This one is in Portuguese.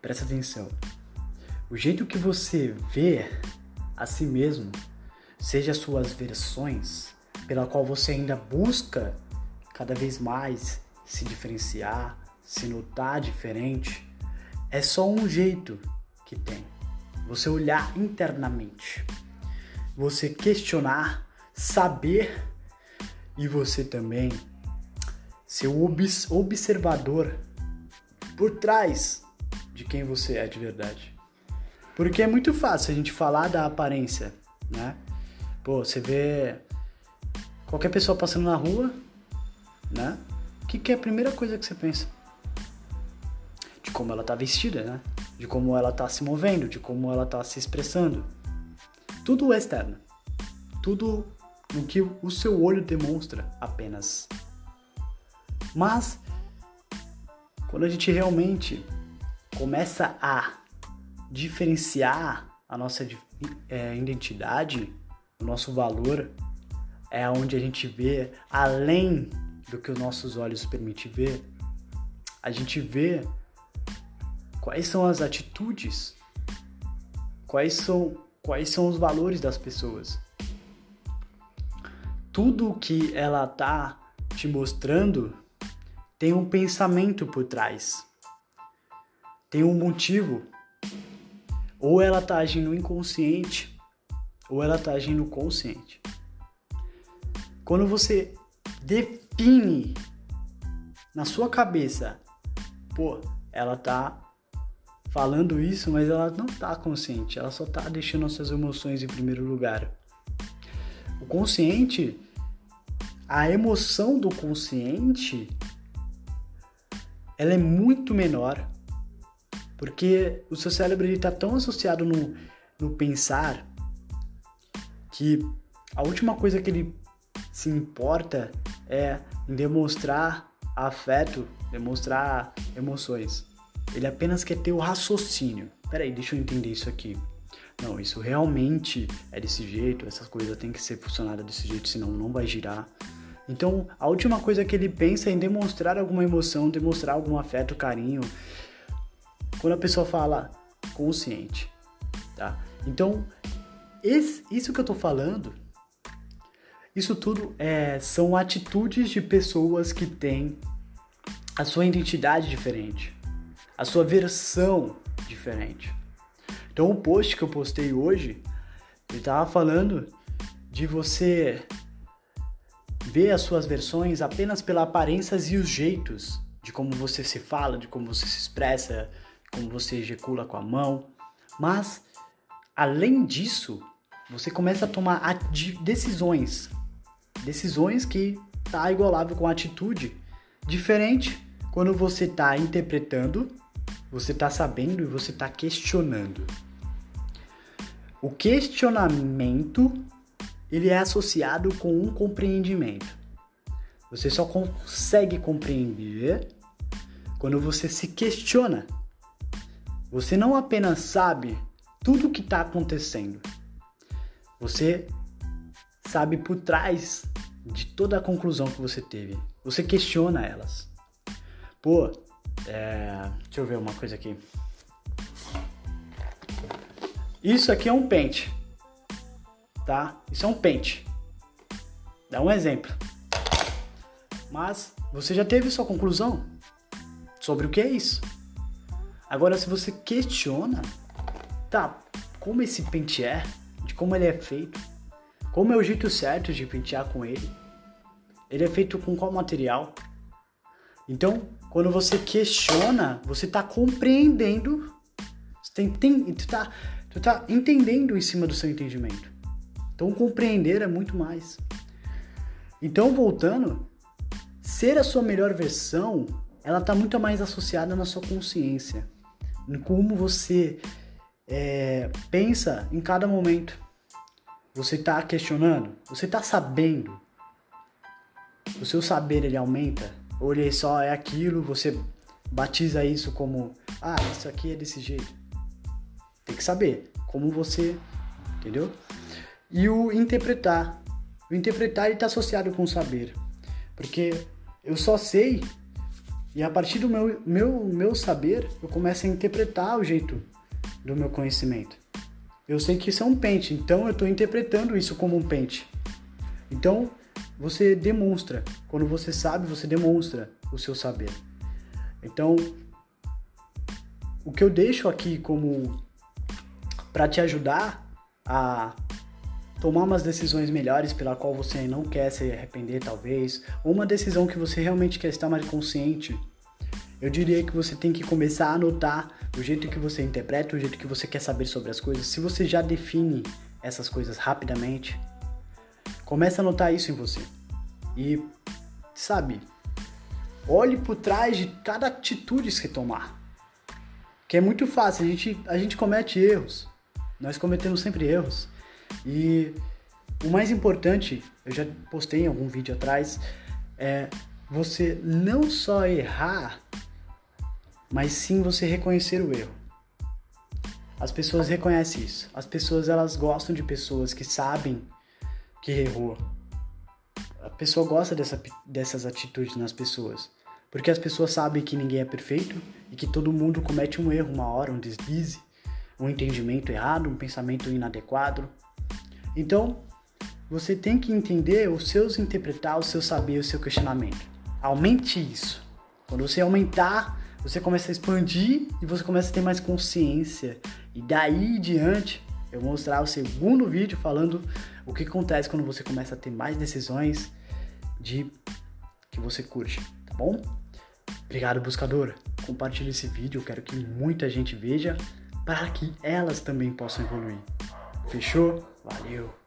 Presta atenção. O jeito que você vê a si mesmo, seja as suas versões, pela qual você ainda busca cada vez mais se diferenciar, se notar diferente, é só um jeito que tem. Você olhar internamente, você questionar, saber e você também ser o observador por trás de quem você é de verdade. Porque é muito fácil a gente falar da aparência, né? Pô, você vê qualquer pessoa passando na rua, né? O que, que é a primeira coisa que você pensa? De como ela tá vestida, né? De como ela tá se movendo, de como ela tá se expressando. Tudo externo. Tudo no que o seu olho demonstra apenas. Mas quando a gente realmente começa a diferenciar a nossa é, identidade, o nosso valor, é onde a gente vê além do que os nossos olhos permitem ver. A gente vê quais são as atitudes, quais são, quais são os valores das pessoas. Tudo que ela tá te mostrando tem um pensamento por trás. Tem um motivo. Ou ela tá agindo inconsciente, ou ela tá agindo consciente. Quando você define na sua cabeça, pô, ela tá falando isso, mas ela não tá consciente, ela só tá deixando as suas emoções em primeiro lugar. O consciente, a emoção do consciente ela é muito menor, porque o seu cérebro está tão associado no, no pensar que a última coisa que ele se importa é em demonstrar afeto, demonstrar emoções. Ele apenas quer ter o raciocínio. Peraí, deixa eu entender isso aqui. Não, isso realmente é desse jeito, essas coisas têm que ser funcionadas desse jeito, senão não vai girar. Então, a última coisa que ele pensa é em demonstrar alguma emoção, demonstrar algum afeto, carinho. Quando a pessoa fala consciente, tá? Então, esse, isso que eu tô falando, isso tudo é, são atitudes de pessoas que têm a sua identidade diferente, a sua versão diferente. Então, o post que eu postei hoje, ele tava falando de você vê as suas versões apenas pela aparências e os jeitos de como você se fala, de como você se expressa, como você ejacula com a mão. Mas, além disso, você começa a tomar decisões. Decisões que tá igualável com atitude diferente quando você está interpretando, você está sabendo e você está questionando. O questionamento ele é associado com um compreendimento. Você só consegue compreender quando você se questiona. Você não apenas sabe tudo o que está acontecendo, você sabe por trás de toda a conclusão que você teve. Você questiona elas. Pô, é... deixa eu ver uma coisa aqui. Isso aqui é um pente tá? Isso é um pente. Dá um exemplo. Mas você já teve sua conclusão sobre o que é isso. Agora, se você questiona, tá, como esse pente é, de como ele é feito, como é o jeito certo de pentear com ele, ele é feito com qual material. Então, quando você questiona, você está compreendendo, você tem, tem, tu, tá, tu tá entendendo em cima do seu entendimento. Então compreender é muito mais. Então voltando, ser a sua melhor versão, ela está muito mais associada na sua consciência, em como você é, pensa em cada momento. Você está questionando, você está sabendo. O seu saber ele aumenta, ou ele só é aquilo, você batiza isso como, ah, isso aqui é desse jeito. Tem que saber como você, entendeu? e o interpretar. O interpretar está associado com o saber, porque eu só sei E a partir do meu, meu, meu saber, eu começo a interpretar o jeito do meu conhecimento. Eu sei que isso é um pente, então eu estou interpretando isso como um pente. Então, você demonstra. Quando você sabe, você demonstra o seu saber. Então, o que eu deixo aqui como para te ajudar a tomar umas decisões melhores pela qual você não quer se arrepender talvez, ou uma decisão que você realmente quer estar mais consciente, eu diria que você tem que começar a anotar o jeito que você interpreta, o jeito que você quer saber sobre as coisas. Se você já define essas coisas rapidamente, comece a anotar isso em você. E, sabe, olhe por trás de cada atitude que tomar. Que é muito fácil, a gente, a gente comete erros. Nós cometemos sempre erros. E o mais importante, eu já postei em algum vídeo atrás, é você não só errar, mas sim você reconhecer o erro. As pessoas reconhecem isso. As pessoas elas gostam de pessoas que sabem que errou. A pessoa gosta dessa, dessas atitudes nas pessoas. Porque as pessoas sabem que ninguém é perfeito e que todo mundo comete um erro uma hora, um deslize, um entendimento errado, um pensamento inadequado. Então, você tem que entender os seus interpretar, o seu saber, o seu questionamento. Aumente isso. Quando você aumentar você começa a expandir e você começa a ter mais consciência. E daí em diante, eu vou mostrar o segundo vídeo falando o que acontece quando você começa a ter mais decisões de que você curte, tá bom? Obrigado, buscador. Compartilhe esse vídeo, eu quero que muita gente veja para que elas também possam evoluir. Fechou? Valeu!